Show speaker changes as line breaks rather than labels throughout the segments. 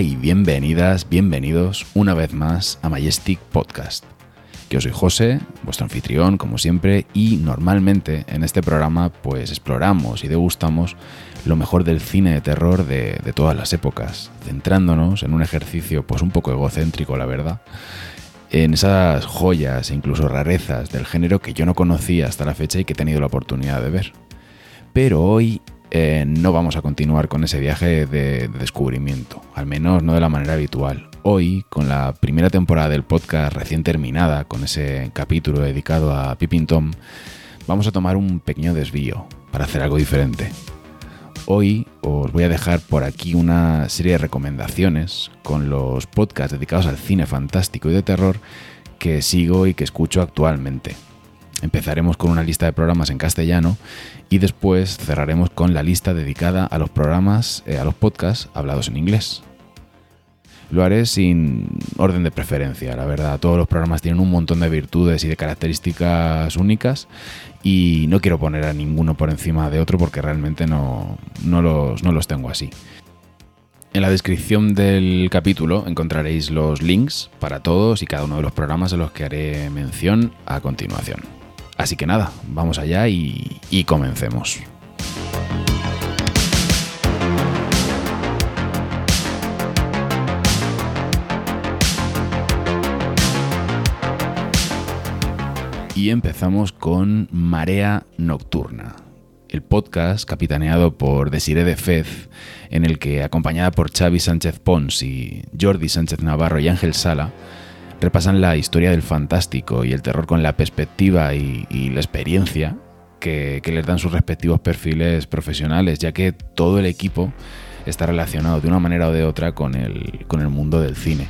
Y bienvenidas, bienvenidos una vez más a Majestic Podcast. Yo soy José, vuestro anfitrión, como siempre, y normalmente en este programa pues exploramos y degustamos lo mejor del cine de terror de, de todas las épocas, centrándonos en un ejercicio pues un poco egocéntrico, la verdad, en esas joyas e incluso rarezas del género que yo no conocía hasta la fecha y que he tenido la oportunidad de ver. Pero hoy eh, no vamos a continuar con ese viaje de, descubrimiento, al menos no de la manera habitual. Hoy, con la primera temporada del podcast recién terminada, con ese capítulo dedicado a Pippin Tom, vamos a tomar un pequeño desvío para hacer algo diferente. Hoy os voy a dejar por aquí una serie de recomendaciones con los podcasts dedicados al cine fantástico y de terror que sigo y que escucho actualmente. Empezaremos con una lista de programas en castellano y después cerraremos con la lista dedicada a los programas, eh, a los podcasts hablados en inglés. Lo haré sin orden de preferencia, la verdad. Todos los programas tienen un montón de virtudes y de características únicas y no quiero poner a ninguno por encima de otro porque realmente no, no, los, no los tengo así. En la descripción del capítulo encontraréis los links para todos y cada uno de los programas de los que haré mención a continuación. Así que nada, vamos allá y, y comencemos. Y empezamos con Marea Nocturna, el podcast capitaneado por Desiree de Fez, en el que, acompañada por Xavi Sánchez Pons y Jordi Sánchez Navarro y Ángel Sala, repasan la historia del fantástico y el terror con la perspectiva y, y la experiencia que, que, les dan sus respectivos perfiles profesionales, ya que todo el equipo está relacionado de una manera o de otra con el, con el mundo del cine.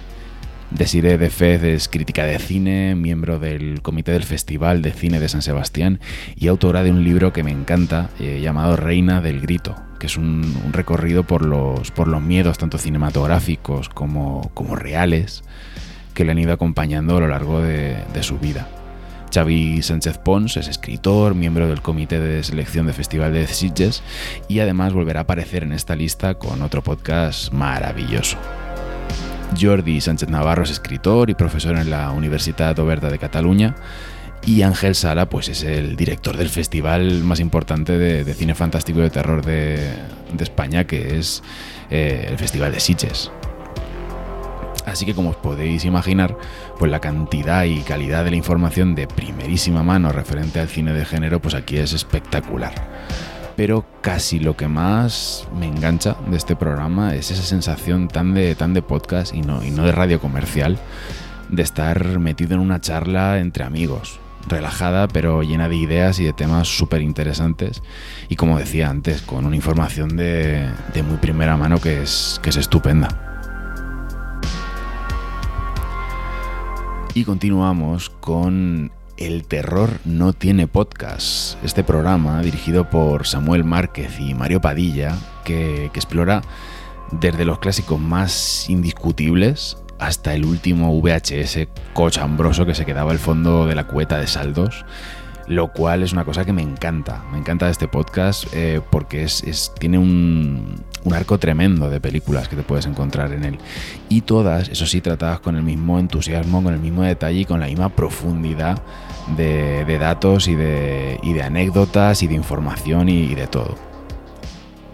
Desiree de Fez es crítica de cine, miembro del comité del Festival de Cine de San Sebastián y autora de un libro que me encanta eh, llamado Reina del Grito, que es un, un, recorrido por los, por los miedos tanto cinematográficos como, como reales que le han ido acompañando a lo largo de, su vida. Xavi Sánchez Pons es escritor, miembro del comité de selección de Festival de Sitges y además volverá a aparecer en esta lista con otro podcast maravilloso. Jordi Sánchez Navarro es escritor y profesor en la Universitat Oberta de Cataluña y Ángel Sala pues es el director del festival más importante de, cine fantástico y de terror de, de España que es eh, el Festival de Sitges. Así que como os podéis imaginar, pues la cantidad y calidad de la información de primerísima mano referente al cine de género, pues aquí es espectacular. Pero casi lo que más me engancha de este programa es esa sensación tan de, podcast y no, de radio comercial, de estar metido en una charla entre amigos, relajada pero llena de ideas y de temas súper interesantes y como decía antes, con una información de, muy primera mano que es estupenda. Y continuamos con El terror no tiene podcast, este programa dirigido por Samuel Márquez y Mario Padilla, que, que, explora desde los clásicos más indiscutibles hasta el último VHS cochambroso que se quedaba al fondo de la cueta de saldos, lo cual es una cosa que me encanta, me encanta este podcast eh, porque es, es tiene un, un arco tremendo de películas que te puedes encontrar en él. Y todas, eso sí, tratadas con el mismo entusiasmo, con el mismo detalle y con la misma profundidad de, datos y de, anécdotas y de información y, de todo.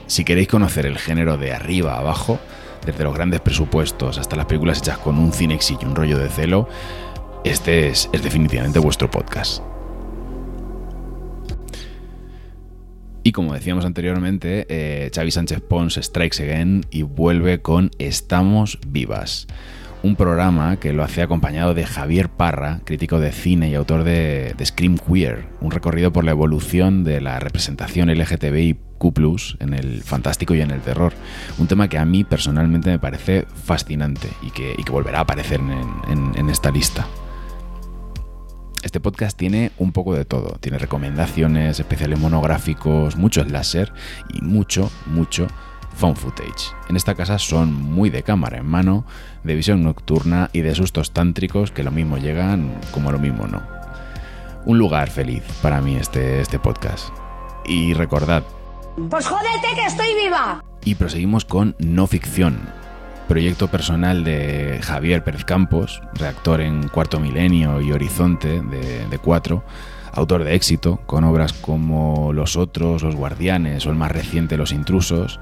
Si queréis conocer el género de arriba a abajo, desde los grandes presupuestos hasta las películas hechas con un cinex y un rollo de celo, este es, es definitivamente vuestro podcast. Y como decíamos anteriormente, eh, Xavi Sánchez Pons strikes again y vuelve con Estamos Vivas. Un programa que lo hace acompañado de Javier Parra, crítico de cine y autor de, de Scream Queer, un recorrido por la evolución de la representación LGTBIQ en el fantástico y en el terror. Un tema que a mí personalmente me parece fascinante y que, volverá a aparecer en esta lista. Este podcast tiene un poco de todo. Tiene recomendaciones, especiales monográficos, mucho láser y mucho, mucho found footage. En esta casa son muy de cámara en mano, de visión nocturna y de sustos tántricos que lo mismo llegan como lo mismo no. Un lugar feliz para mí este, este podcast. Y recordad...
Pues jódete que estoy viva.
Y proseguimos con no ficción, proyecto personal de Javier Pérez Campos, reactor en Cuarto Milenio y Horizonte de, Cuatro, autor de éxito, con obras como Los Otros, Los Guardianes o el más reciente Los Intrusos,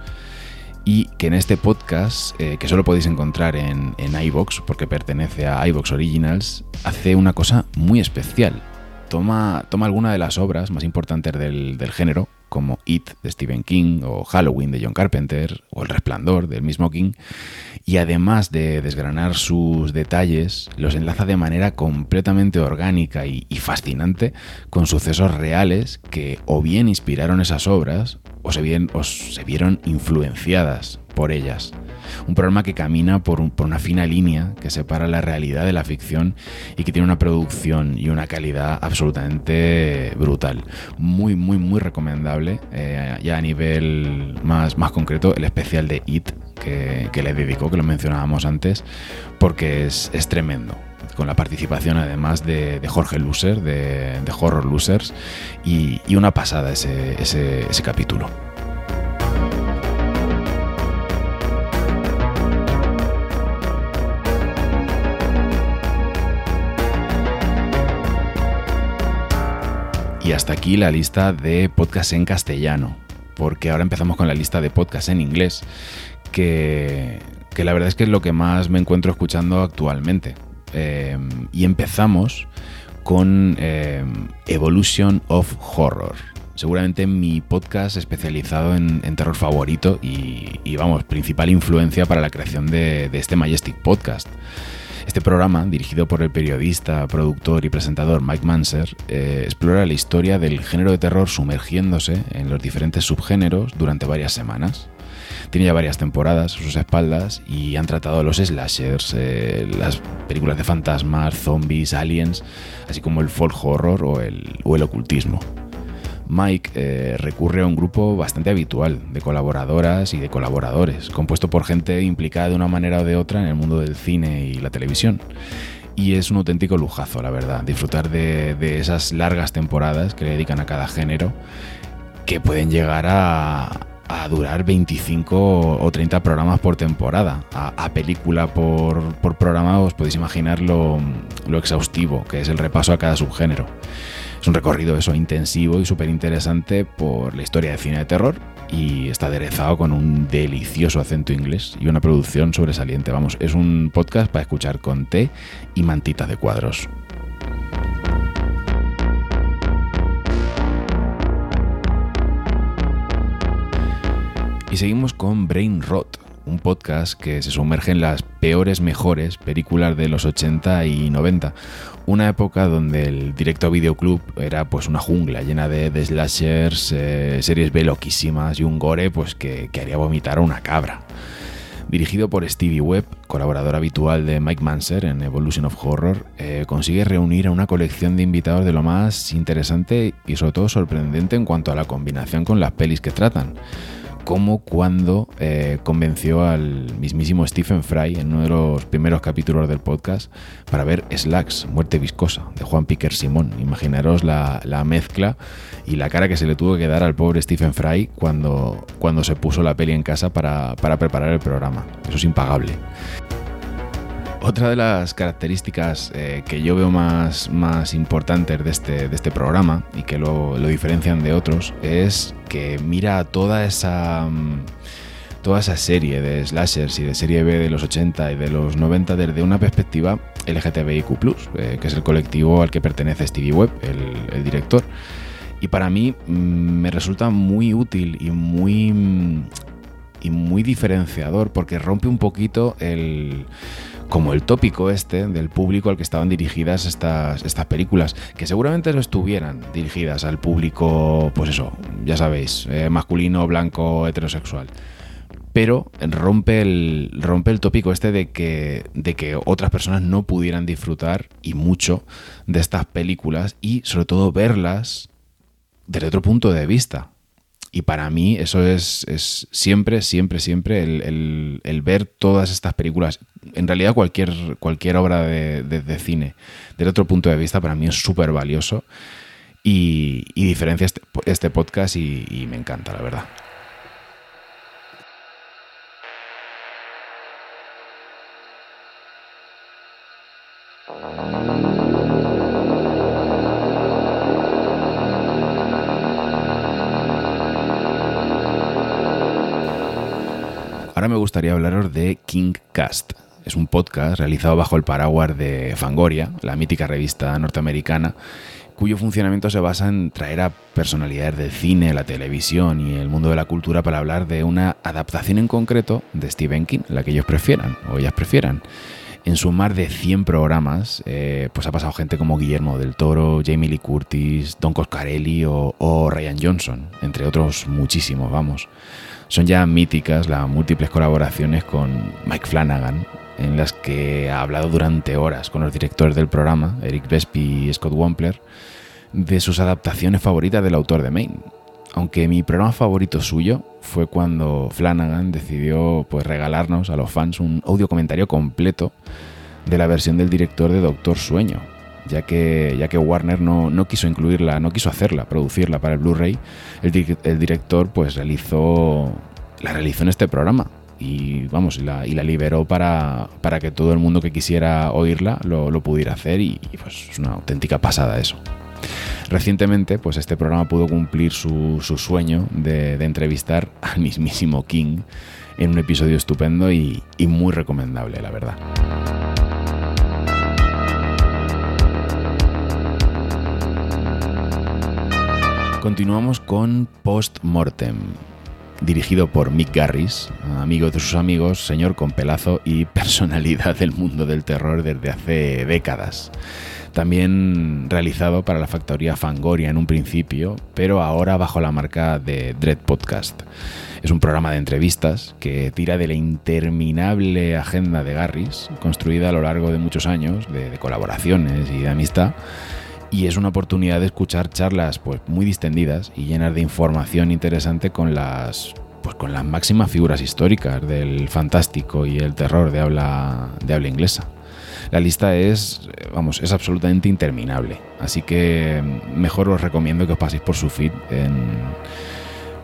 y que en este podcast, eh, que solo podéis encontrar en, en iVox, porque pertenece a iVox Originals, hace una cosa muy especial. Toma, toma alguna de las obras más importantes del, del género, como It de Stephen King, o Halloween de John Carpenter, o El Resplandor del mismo King, y además de desgranar sus detalles, los enlaza de manera completamente orgánica y, fascinante con sucesos reales que o bien inspiraron esas obras o se vieron influenciadas por ellas. Un programa que camina por, por, una fina línea que separa la realidad de la ficción y que tiene una producción y una calidad absolutamente brutal. Muy, muy, muy recomendable. Eh, ya a nivel más, más concreto, el especial de It que, que le dedicó, que lo mencionábamos antes, porque es, es tremendo con la participación además de, de Jorge Loser, de, Horror Losers, y, y una pasada ese, ese capítulo. Y hasta aquí la lista de podcasts en castellano, porque ahora empezamos con la lista de podcasts en inglés, que, que la verdad es que es lo que más me encuentro escuchando actualmente. Eh, y empezamos con eh, Evolution of Horror. Seguramente mi podcast especializado en, terror favorito y, vamos, principal influencia para la creación de este Majestic Podcast. Este programa, dirigido por el periodista, productor y presentador Mike Manser, eh, explora la historia del género de terror sumergiéndose en los diferentes subgéneros durante varias semanas. Tiene ya varias temporadas a sus espaldas y han tratado los slashers, eh, las películas de fantasmas, zombies, aliens, así como el folk horror o el, o el ocultismo. Mike eh, recurre a un grupo bastante habitual de colaboradoras y de colaboradores, compuesto por gente implicada de una manera o de otra en el mundo del cine y la televisión. Y es un auténtico lujazo, la verdad, disfrutar de, esas largas temporadas que le dedican a cada género, que pueden llegar a, durar 25 o 30 programas por temporada. A, a película por, por, programa os podéis imaginar lo, exhaustivo que es el repaso a cada subgénero. Es un recorrido eso intensivo y súper interesante por la historia de cine de terror y está aderezado con un delicioso acento inglés y una producción sobresaliente. Vamos, es un podcast para escuchar con té y mantitas de cuadros. Y seguimos con Brain Rot, un podcast que se sumerge en las peores mejores películas de los 80 y 90. Una época donde el directo videoclub era pues una jungla llena de, de slashers, eh, series B loquísimas y un gore pues que, haría vomitar a una cabra. Dirigido por Stevie Webb, colaborador habitual de Mike Manser en Evolution of Horror, eh, consigue reunir a una colección de invitados de lo más interesante y sobre todo sorprendente en cuanto a la combinación con las pelis que tratan como cuando eh, convenció al mismísimo Stephen Fry en uno de los primeros capítulos del podcast para ver Slacks, Muerte Viscosa, de Juan Piquer Simón. Imaginaros la, la, mezcla y la cara que se le tuvo que dar al pobre Stephen Fry cuando, cuando se puso la peli en casa para, para preparar el programa. Eso es impagable. Otra de las características eh, que yo veo más, más importantes de este, de este programa y que lo, lo, diferencian de otros es que mira toda esa, toda esa serie de slashers y de serie B de los 80 y de los 90 desde una perspectiva LGTBIQ, eh, que es el colectivo al que pertenece Stevie Webb, el, director. Y para mí mm, me resulta muy útil y muy, y muy diferenciador porque rompe un poquito el como el tópico este del público al que estaban dirigidas estas, estas películas, que seguramente no estuvieran dirigidas al público, pues eso, ya sabéis, eh, masculino, blanco, heterosexual. Pero rompe el, rompe el tópico este de que, de que otras personas no pudieran disfrutar y mucho de estas películas y sobre todo verlas desde otro punto de vista. Y para mí eso es, es siempre, siempre, siempre el, el, ver todas estas películas, en realidad cualquier, cualquier obra de, de, cine, del otro punto de vista, para mí es súper valioso y, y, diferencia este, este podcast y, me encanta, la verdad. Ahora me gustaría hablaros de King Cast. Es un podcast realizado bajo el paraguas de Fangoria, la mítica revista norteamericana, cuyo funcionamiento se basa en traer a personalidades del cine, la televisión y el mundo de la cultura para hablar de una adaptación en concreto de Stephen King, la que ellos prefieran o ellas prefieran. En su mar de 100 programas, eh, pues ha pasado gente como Guillermo del Toro, Jamie Lee Curtis, Don Coscarelli o, o Ryan Johnson, entre otros muchísimos, vamos. Son ya míticas las múltiples colaboraciones con Mike Flanagan, en las que ha hablado durante horas con los directores del programa, Eric Vespi y Scott Wampler, de sus adaptaciones favoritas del autor de Maine. Aunque mi programa favorito suyo fue cuando Flanagan decidió pues, regalarnos a los fans un audio comentario completo de la versión del director de Doctor Sueño, ya que, ya que Warner no, no quiso incluirla, no quiso hacerla, producirla para el Blu-ray, el, director pues realizó, la realizó en este programa y vamos, y la, y la liberó para, para, que todo el mundo que quisiera oírla lo, lo pudiera hacer y, y, pues es una auténtica pasada eso. Recientemente, pues este programa pudo cumplir su, su sueño de, entrevistar al mismísimo King en un episodio estupendo y muy recomendable, la verdad. Continuamos con Post Mortem, dirigido por Mick Garris, amigo de sus amigos, señor con pelazo y personalidad del mundo del terror desde hace décadas. También realizado para la factoría Fangoria en un principio, pero ahora bajo la marca de Dread Podcast. Es un programa de entrevistas que tira de la interminable agenda de Garris, construida a lo largo de muchos años, de, de colaboraciones y de amistad, y es una oportunidad de escuchar charlas pues muy distendidas y llenas de información interesante con las pues con las máximas figuras históricas del fantástico y el terror de habla de habla inglesa. La lista es vamos, es absolutamente interminable, así que mejor os recomiendo que os paséis por su feed en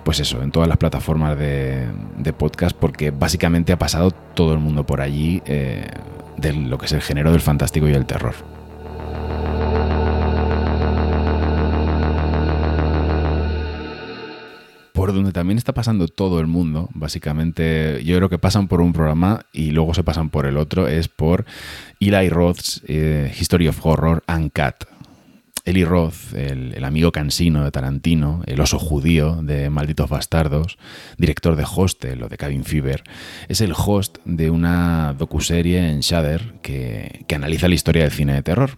pues eso, en todas las plataformas de, de podcast porque básicamente ha pasado todo el mundo por allí eh, de lo que es el género del fantástico y el terror. Por donde también está pasando todo el mundo, básicamente, yo creo que pasan por un programa y luego se pasan por el otro, es por Eli Roth's eh, History of Horror Uncut. Eli Roth, el, amigo cansino de Tarantino, el oso judío de Malditos Bastardos, director de Hostel o de Cabin Fever, es el host de una docuserie en Shudder que, que analiza la historia del cine de terror.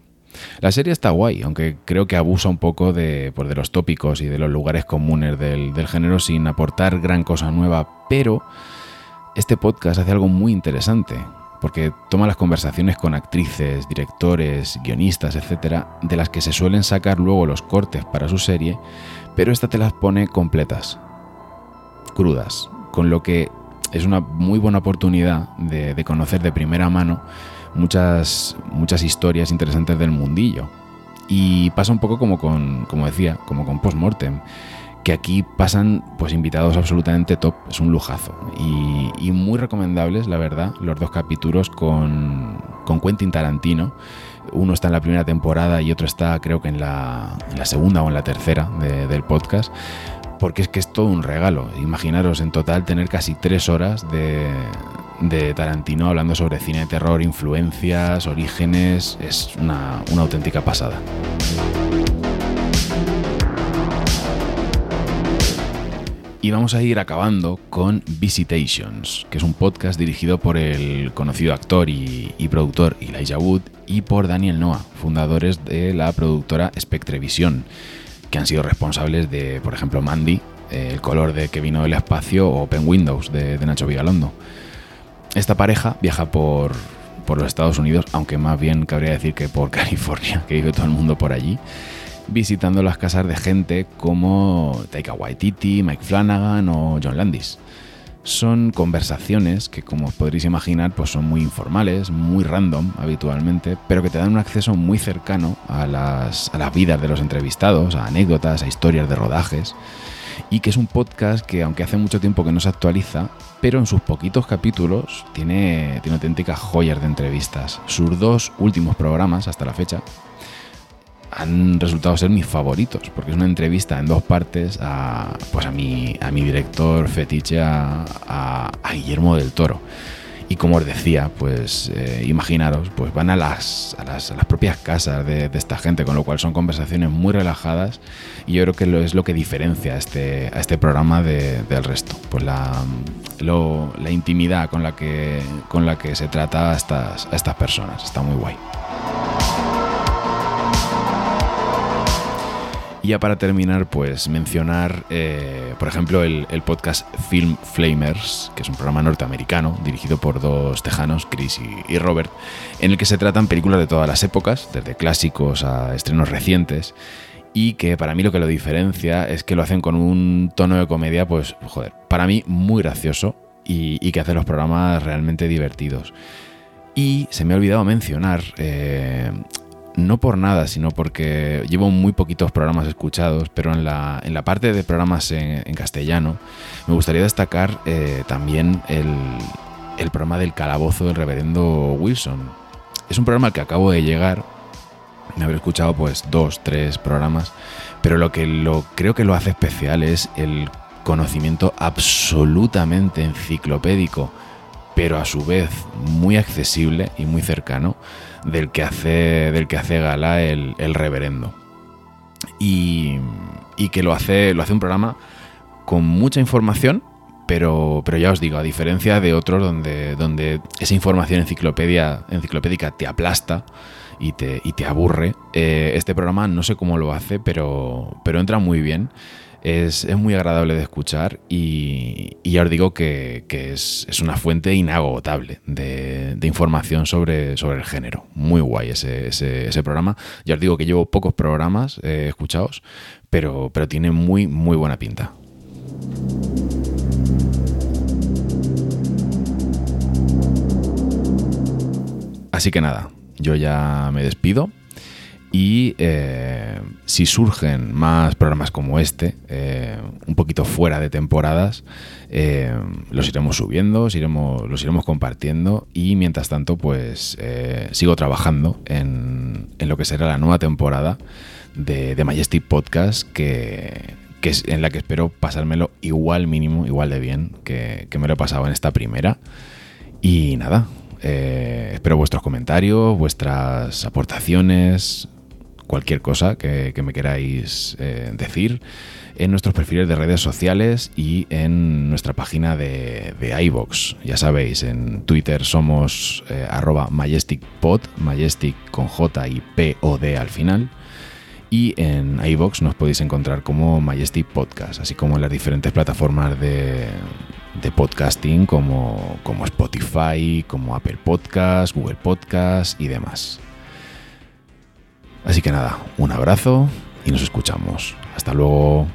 La serie está guay, aunque creo que abusa un poco de, pues los tópicos y de los lugares comunes del, género sin aportar gran cosa nueva, pero este podcast hace algo muy interesante, porque toma las conversaciones con actrices, directores, guionistas, etcétera, de las que se suelen sacar luego los cortes para su serie, pero esta te las pone completas, crudas, con lo que es una muy buena oportunidad de conocer de primera mano muchas, muchas historias interesantes del mundillo. Y pasa un poco como con, como decía, como con Postmortem, que aquí pasan pues invitados absolutamente top, es un lujazo. Y, muy recomendables, la verdad, los dos capítulos con, con, Quentin Tarantino. Uno está en la primera temporada y otro está creo que en la, en la segunda o en la tercera de, del podcast porque es que es todo un regalo. Imaginaros en total tener casi tres horas de, de Tarantino hablando sobre cine de terror, influencias, orígenes, es una, auténtica pasada. Y vamos a ir acabando con Visitations, que es un podcast dirigido por el conocido actor y, y, productor Elijah Wood y por Daniel Noah, fundadores de la productora Spectrevisión, que han sido responsables de, por ejemplo, Mandy, eh, El color de que vino del espacio o Open Windows de, de Nacho Vigalondo. Esta pareja viaja por, por los Estados Unidos, aunque más bien cabría decir que por California, que vive todo el mundo por allí, visitando las casas de gente como Taika Waititi, Mike Flanagan o John Landis. Son conversaciones que, como podréis imaginar, pues son muy informales, muy random habitualmente, pero que te dan un acceso muy cercano a las, a las vidas de los entrevistados, a anécdotas, a historias de rodajes, y que es un podcast que, aunque hace mucho tiempo que no se actualiza, pero en sus poquitos capítulos tiene, tiene auténticas joyas de entrevistas. Sus dos últimos programas hasta la fecha han resultado ser mis favoritos, porque es una entrevista en dos partes a, pues a, mi, a mi director fetiche, a, a Guillermo del Toro. Y como os decía, pues eh, imaginaros, pues van a las, a las, propias casas de, esta gente, con lo cual son conversaciones muy relajadas y yo creo que lo, es lo que diferencia a este, a este programa del resto, pues la, la intimidad con la, que, con la que se trata a estas, a estas personas, está muy guay. Y ya para terminar, pues mencionar, eh, por ejemplo, el, podcast Film Flamers, que es un programa norteamericano dirigido por dos tejanos, Chris y, Robert, en el que se tratan películas de todas las épocas, desde clásicos a estrenos recientes, y que para mí lo que lo diferencia es que lo hacen con un tono de comedia, pues, joder, para mí muy gracioso y, que hace los programas realmente divertidos. Y se me ha olvidado mencionar eh, no por nada, sino porque llevo muy poquitos programas escuchados, pero en la, en la parte de programas en, castellano me gustaría destacar eh, también el, el, programa del calabozo del reverendo Wilson. Es un programa al que acabo de llegar, me habré escuchado pues dos, tres programas, pero lo que lo, creo que lo hace especial es el conocimiento absolutamente enciclopédico, pero a su vez muy accesible y muy cercano del que hace, del que hace gala el, reverendo. Y, que lo hace, lo hace un programa con mucha información, pero, pero ya os digo, a diferencia de otros donde, donde esa información enciclopedia, enciclopédica te aplasta y te, y te aburre, eh, este programa no sé cómo lo hace, pero, pero entra muy bien es, muy agradable de escuchar y, ya os digo que, es, una fuente inagotable de, información sobre, sobre, el género. Muy guay ese, ese, programa. Ya os digo que llevo pocos programas eh, escuchados, pero, pero tiene muy, muy buena pinta. Así que nada, yo ya me despido. Y eh, si surgen más programas como este, eh, un poquito fuera de temporadas, eh, los iremos subiendo, los iremos, los iremos compartiendo y mientras tanto pues sigo trabajando en, lo que será la nueva temporada de, de Majestic Podcast que, es en la que espero pasármelo igual mínimo, igual de bien que, que me lo he pasado en esta primera. Y nada, espero vuestros comentarios, vuestras aportaciones, cualquier cosa que, me queráis eh, decir en nuestros perfiles de redes sociales y en nuestra página de, de iVox. Ya sabéis, en Twitter somos eh, arroba majesticpod, majestic con J y P o D al final. Y en iVox nos podéis encontrar como Majestic Podcast, así como en las diferentes plataformas de, podcasting como, como Spotify, como Apple Podcast, Google Podcast y demás. Así que nada, un abrazo y nos escuchamos. Hasta luego.